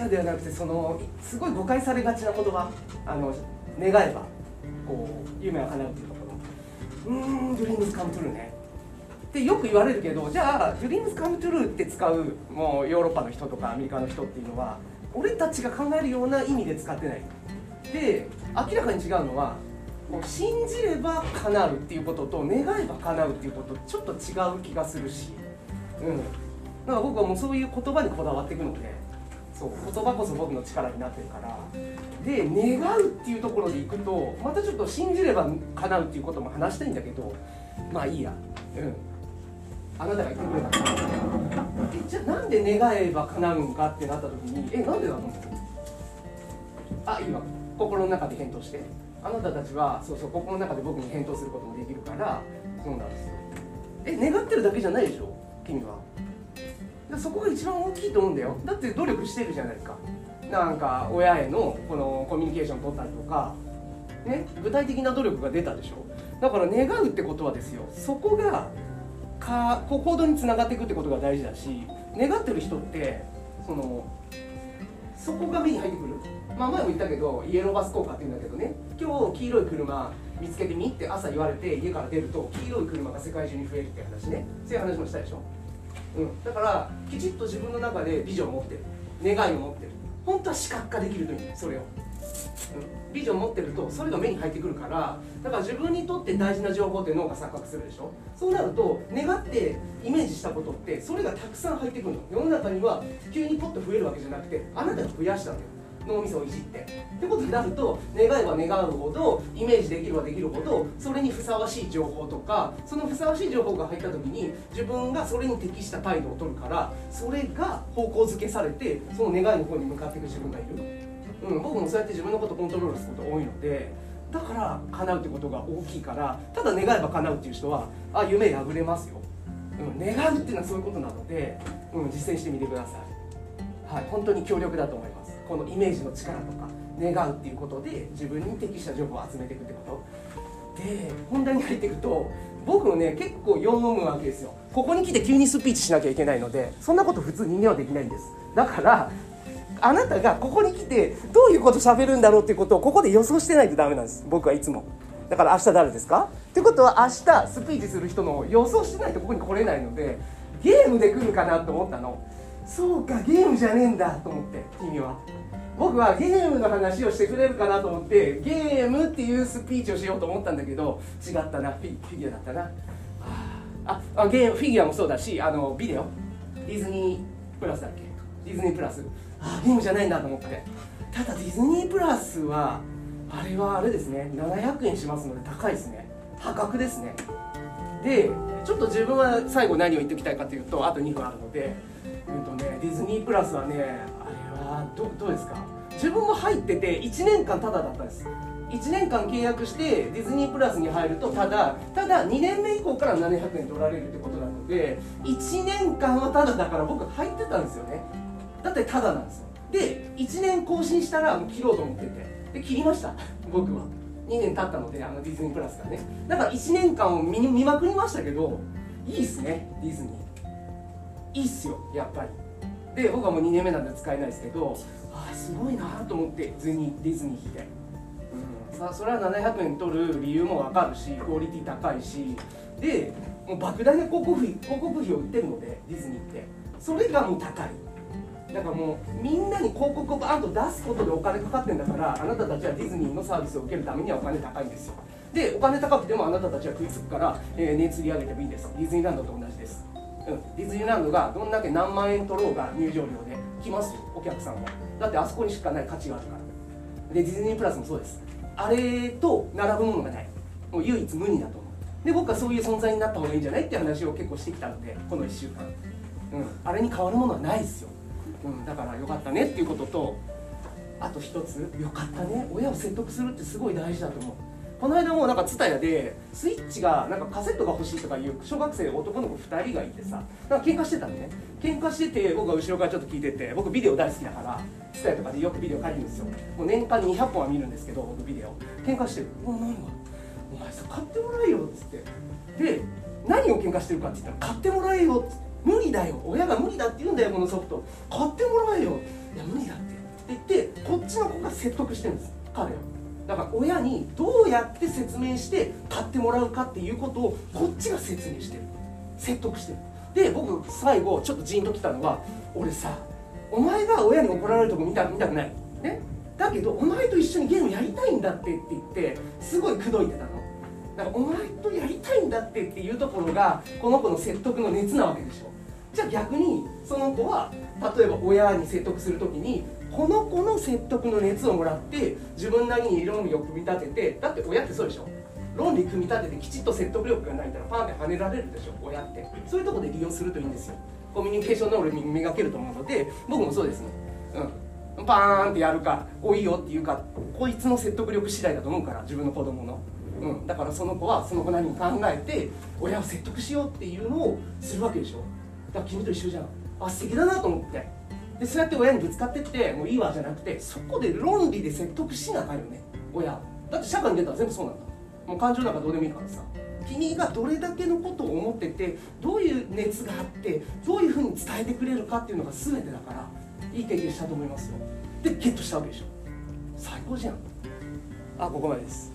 アではなくてそのすごい誤解されがちな言葉あの願えばこう夢は叶うっていうところ。うーん Dreams come true ね。ってよく言われるけどじゃあ dreams come true って使うもうヨーロッパの人とかアメリカの人っていうのは俺たちが考えるような意味で使ってない。で明らかに違うのはこう信じれば叶うっていうことと願えば叶うっていうことちょっと違う気がするし。うん。だか僕はもうそういう言葉にこだわっていくので。そう言葉こそ僕の力になってるから。で願うっていうところでいくとまたちょっと信じれば叶うっていうことも話したいんだけどまあいいや。うん。あなたが言ってくれた。からえじゃあなんで願えば叶うんかってなった時にえなんでだと思うあいいわ心の中で返答して。あなたたちはそうそう心の中で僕に返答することもできるからそうなんですよ。え願ってるだけじゃないでしょ？君は。そこが一番大きいと思うんだよ。だって努力してるじゃないか。なんか親へのこのコミュニケーション取ったりとか。ね？具体的な努力が出たでしょ。だから願うってことはですよ。そこがかこう行動につながっていくってことが大事だし願ってる人ってそのそこが目に入ってくる。まあ前も言ったけどイエローバス効果って言うんだけどね。今日黄色い車見つけてみって朝言われて家から出ると黄色い車が世界中に増えるって話ね。そういう話もしたでしょ、うん、だからきちっと自分の中でビジョンを持ってる。願いを持ってる。本当は視覚化できるというそれを、うん、ビジョン持ってるとそれが目に入ってくるからだから自分にとって大事な情報って脳が錯覚するでしょ。そうなると願ってイメージしたことってそれがたくさん入ってくるの。世の中には急にポッと増えるわけじゃなくてあなたが増やしたんだよ。脳みそをいじって。ってことになると願えば願うほどイメージできればできるほどそれにふさわしい情報とかそのふさわしい情報が入った時に自分がそれに適した態度を取るからそれが方向づけされてその願いの方に向かっていく自分がいる、うん、僕もそうやって自分のことコントロールすること多いのでだから叶うってことが大きいからただ願えば叶うっていう人はあ夢破れますよ、うん、願うっていうのはそういうことなので、うん、実践してみてください。はい本当に強力だと思います。このイメージの力とか願うっていうことで自分に適した情報を集めていくってこと。で本題に入っていくと僕もね結構読むわけですよ。ここに来て急にスピーチしなきゃいけないのでそんなこと普通人間はできないんです。だからあなたがここに来てどういうこと喋るんだろうっていうことをここで予想してないとダメなんです。僕はいつも。だから明日誰ですか？ってことは明日スピーチする人の予想してないとここに来れないのでゲームで来るかなと思ったの。そうかゲームじゃねえんだと思って君は。僕はゲームの話をしてくれるかなと思ってゲームっていうスピーチをしようと思ったんだけど違ったなフィフィギュアだったな。ああゲームフィギュアもそうだしあのビデオ。ディズニープラスだっけ？ディズニープラス。あゲームじゃないんだと思って。ただディズニープラスはあれはあれですね。700円しますので高いですね。破格ですね。でちょっと自分は最後何を言っておきたいかというとあと2分あるので、うんとね、ディズニープラスはねあれはどどうですか？自分も入ってて1年間タダだったんです。1年間契約してディズニープラスに入るとただただ2年目以降から700円取られるってことなので1年間はタダだから僕入ってたんですよね。だってタダなんですよ。で1年更新したらもう切ろうと思ってて。で切りました。僕は。2年経ったのであのディズニープラスがね。だから1年間を見見まくりましたけどいいっすねディズニー。いいっすよやっぱり。で僕はもう2年目なんで使えないですけどああすごいなと思ってディズニディズニー来て、うん、さあそれは700円取る理由も分かるしクオリティ高いしでもう莫大な広告費広告費を売ってるのでディズニーって。それがもう高い。だからもうみんなに広告をバーンと出すことでお金かかってんだからあなたたちはディズニーのサービスを受けるためにはお金高いんですよ。でお金高くてもあなたたちは食いつくから、えー、値釣り上げてもいいです。ディズニーランドと同じです、ディズニーランドがどんだけ何万円取ろうが入場料で来ますよ。お客さんはだってあそこにしかない価値があるから。でディズニープラスもそうです。あれと並ぶものがない。もう唯一無二だと思う。で僕はそういう存在になった方がいいんじゃないって話を結構してきたのでこの1週間、うん、あれに変わるものはないですよ。うん、だからよかったねっていうこととあと一つよかったね。親を説得するってすごい大事だと思う。この間もなんか蔦屋でスイッチがなんかカセットが欲しいとかいう小学生男の子2人がいてさなんか喧嘩してたのね。喧嘩してて僕が後ろからちょっと聞いてて僕ビデオ大好きだから蔦屋とかでよくビデオ借りるんですよ。もう年間200本は見るんですけど僕ビデオ。喧嘩してる「お何が？お前さ買ってもらえよ」っつって。で何を喧嘩してるかって言ったら「買ってもらえよ」っつって。無理だよ。親が無理だって言うんだよこのソフト。買ってもらえよ。いや無理だって。って言ってこっちの子が説得してるんです。彼を。だから親にどうやって説明して買ってもらうかっていうことをこっちが説明してる。説得してる。で僕最後ちょっとジーンときたのは俺さお前が親に怒られるとこ見た見たくない。ね。だけどお前と一緒にゲームやりたいんだってって言ってすごい口説いてたの。だからお前とやりたいんだってっていうところがこの子の説得の熱なわけでしょ。じゃあ逆にその子は例えば親に説得する時にこの子の説得の熱をもらって自分なりに論理を組み立ててだって親ってそうでしょ？論理組み立ててきちっと説得力がないからパンって跳ねられるでしょ？親って。そういうとこで利用するといいんですよ。コミュニケーション能力磨けると思うので僕もそうですね。うん。パーンってやるか「おいいよ」っていうかこいつの説得力次第だと思うから自分の子供の、うん、だからその子はその子なりに考えて親を説得しようっていうのをするわけでしょ？だから君と一緒じゃん。あ素敵だなと思って。でそうやって親にぶつかってってもういいわじゃなくてそこで論理で説得しなあかんよね。親。だって社会に出たら全部そうなんだ。もう感情なんかどうでもいいからさ。君がどれだけのことを思っててどういう熱があってどういうふうに伝えてくれるかっていうのが全てだからいい経験したと思いますよ。でゲットしたわけでしょ。最高じゃん。あここまでです。